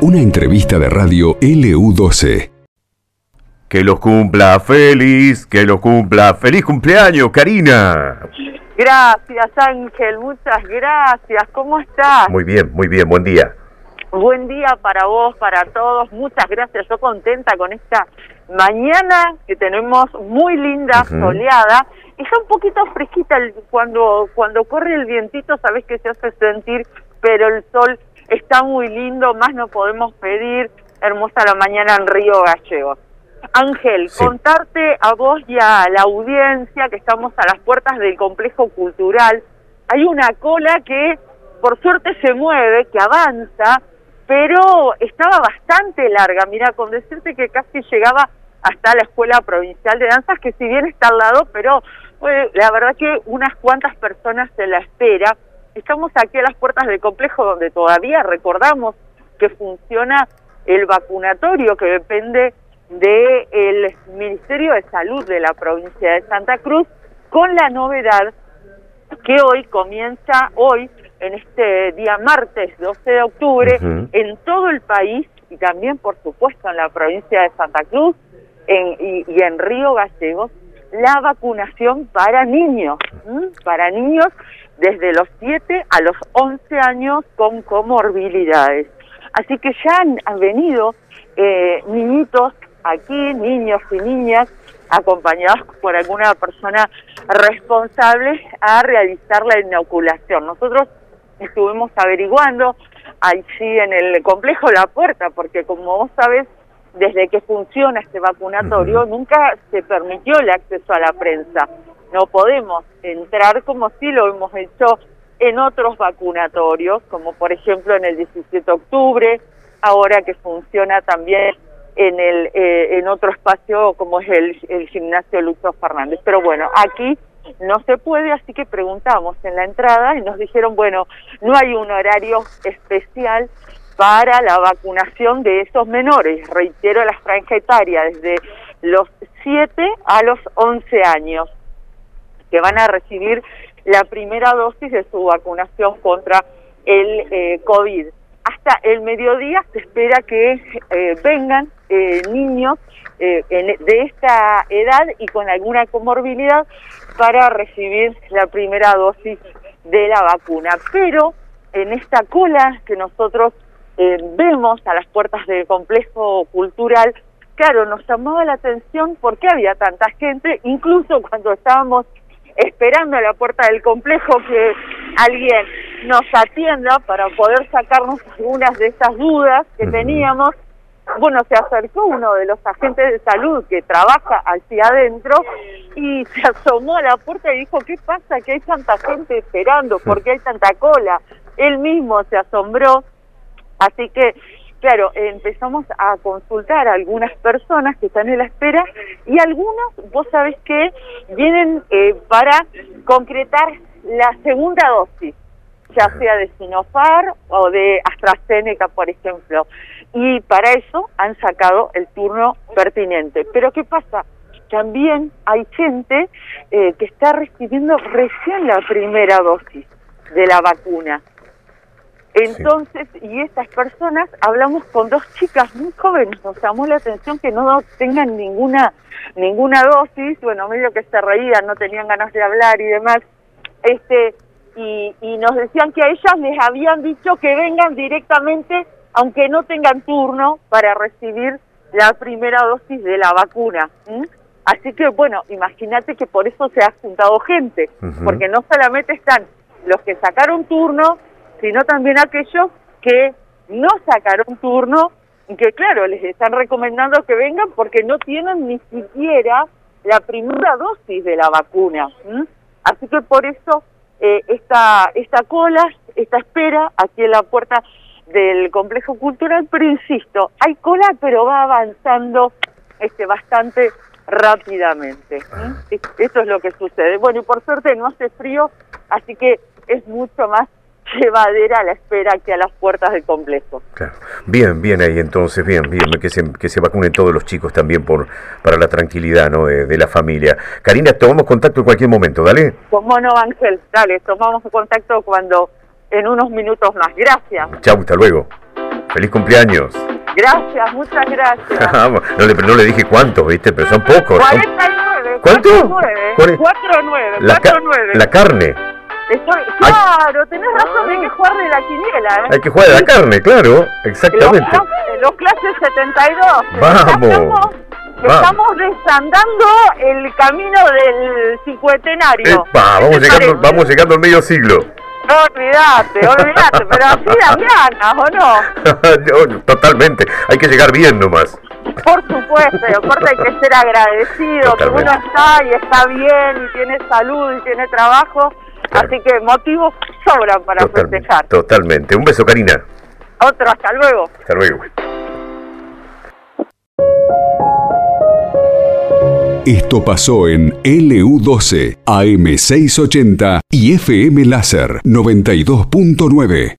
Una entrevista de radio LU12. Que los cumpla feliz, que los cumpla. ¡Feliz cumpleaños, Karina! Gracias, Ángel, muchas gracias. ¿Cómo estás? Muy bien, muy bien, buen día. Buen día para vos, para todos. Muchas gracias. Yo contenta con esta mañana que tenemos muy linda, soleada. Y está un poquito fresquita cuando, cuando corre el vientito, sabes que se hace sentir, pero el sol está muy lindo, más no podemos pedir. Hermosa la mañana en Río Gallegos. Ángel, contarte a vos y a la audiencia que estamos a las puertas del complejo cultural. Hay una cola que por suerte se mueve, que avanza, pero estaba bastante larga. Mira, con decirte que casi llegaba hasta la Escuela Provincial de Danzas, que si bien está al lado, pero la verdad que unas cuantas personas se la espera. Estamos aquí a las puertas del complejo donde todavía recordamos que funciona el vacunatorio que depende del Ministerio de Salud de la provincia de Santa Cruz, con la novedad que hoy comienza, hoy, en este día martes 12 de octubre, en todo el país y también, por supuesto, en la provincia de Santa Cruz en, y, en Río Gallegos, la vacunación para niños, para niños desde los 7 a los 11 años con comorbilidades. Así que ya han, venido eh, niñitos aquí, niños y niñas, acompañados por alguna persona responsable a realizar la inoculación. Nosotros estuvimos averiguando allí en el complejo La Puerta, porque como vos sabés, desde que funciona este vacunatorio, nunca se permitió el acceso a la prensa. No podemos entrar como si lo hemos hecho en otros vacunatorios, como por ejemplo en el 17 de octubre, ahora que funciona también en el eh, en otro espacio como es el, el gimnasio Lucho Fernández. Pero bueno, aquí no se puede, así que preguntamos en la entrada y nos dijeron, bueno, no hay un horario especial para la vacunación de esos menores. Reitero la franja etaria, desde los 7 a los 11 años, que van a recibir la primera dosis de su vacunación contra el eh, COVID hasta el mediodía se espera que eh, vengan eh, niños eh, de esta edad y con alguna comorbilidad para recibir la primera dosis de la vacuna. Pero en esta cola que nosotros vemos a las puertas del complejo cultural, claro, nos llamaba la atención por qué había tanta gente, incluso cuando estábamos esperando a la puerta del complejo que alguien nos atienda para poder sacarnos algunas de esas dudas que teníamos. Bueno, se acercó uno de los agentes de salud que trabaja hacia adentro y se asomó a la puerta y dijo, ¿qué pasa? Que hay tanta gente esperando, ¿por qué hay tanta cola? Él mismo se asombró, así que claro, empezamos a consultar a algunas personas que están en la espera y algunos, vos sabés que vienen eh, para concretar la segunda dosis, ya sea de Sinopharm o de AstraZeneca, por ejemplo. Y para eso han sacado el turno pertinente. Pero ¿qué pasa? También hay gente eh, que está recibiendo recién la primera dosis de la vacuna. Entonces, y estas personas, hablamos con dos chicas muy jóvenes, nos llamó la atención que no tengan ninguna ninguna dosis, bueno, medio que se reían, no tenían ganas de hablar y demás, este y, y nos decían que a ellas les habían dicho que vengan directamente, aunque no tengan turno, para recibir la primera dosis de la vacuna. Así que, bueno, imagínate que por eso se ha juntado gente, porque no solamente están los que sacaron turno, sino también aquellos que no sacaron turno y que, claro, les están recomendando que vengan porque no tienen ni siquiera la primera dosis de la vacuna. Así que por eso eh, esta, esta cola, esta espera aquí en la puerta del complejo cultural, pero insisto, hay cola pero va avanzando este bastante rápidamente. Esto es lo que sucede. Bueno, y por suerte no hace frío, así que es mucho más llevadera a la espera que a las puertas del complejo. Claro. Bien, bien ahí entonces, bien, bien, que se, que se vacunen todos los chicos también por para la tranquilidad ¿no? de, la familia. Karina, tomamos contacto en cualquier momento, dale. Como no, Ángel, dale, tomamos contacto cuando en unos minutos más. Gracias. Chau, hasta luego. Feliz cumpleaños. Gracias, muchas gracias. no, le, no le dije cuántos, ¿viste? Pero son pocos. 49. ¿Cuánto? 49. 49. La, 49. la carne. Estoy, claro, tenés razón, hay que jugar de la quiniela, ¿eh? Hay que jugar de la carne, claro, exactamente. Los, los clases 72. Vamos. Estamos, desandando el camino del cincuentenario. vamos, llegando, vamos llegando al medio siglo. Olvídate, olvídate, pero así dan ganas, ¿o no? Totalmente, hay que llegar bien nomás. Por supuesto, aparte hay que ser agradecido, que uno está y está bien y tiene salud y tiene trabajo, así que motivos sobran para festejar. Totalmente, un beso Karina. Otro, hasta luego. Hasta luego. Esto pasó en LU12, AM680 y FM Láser 92.9.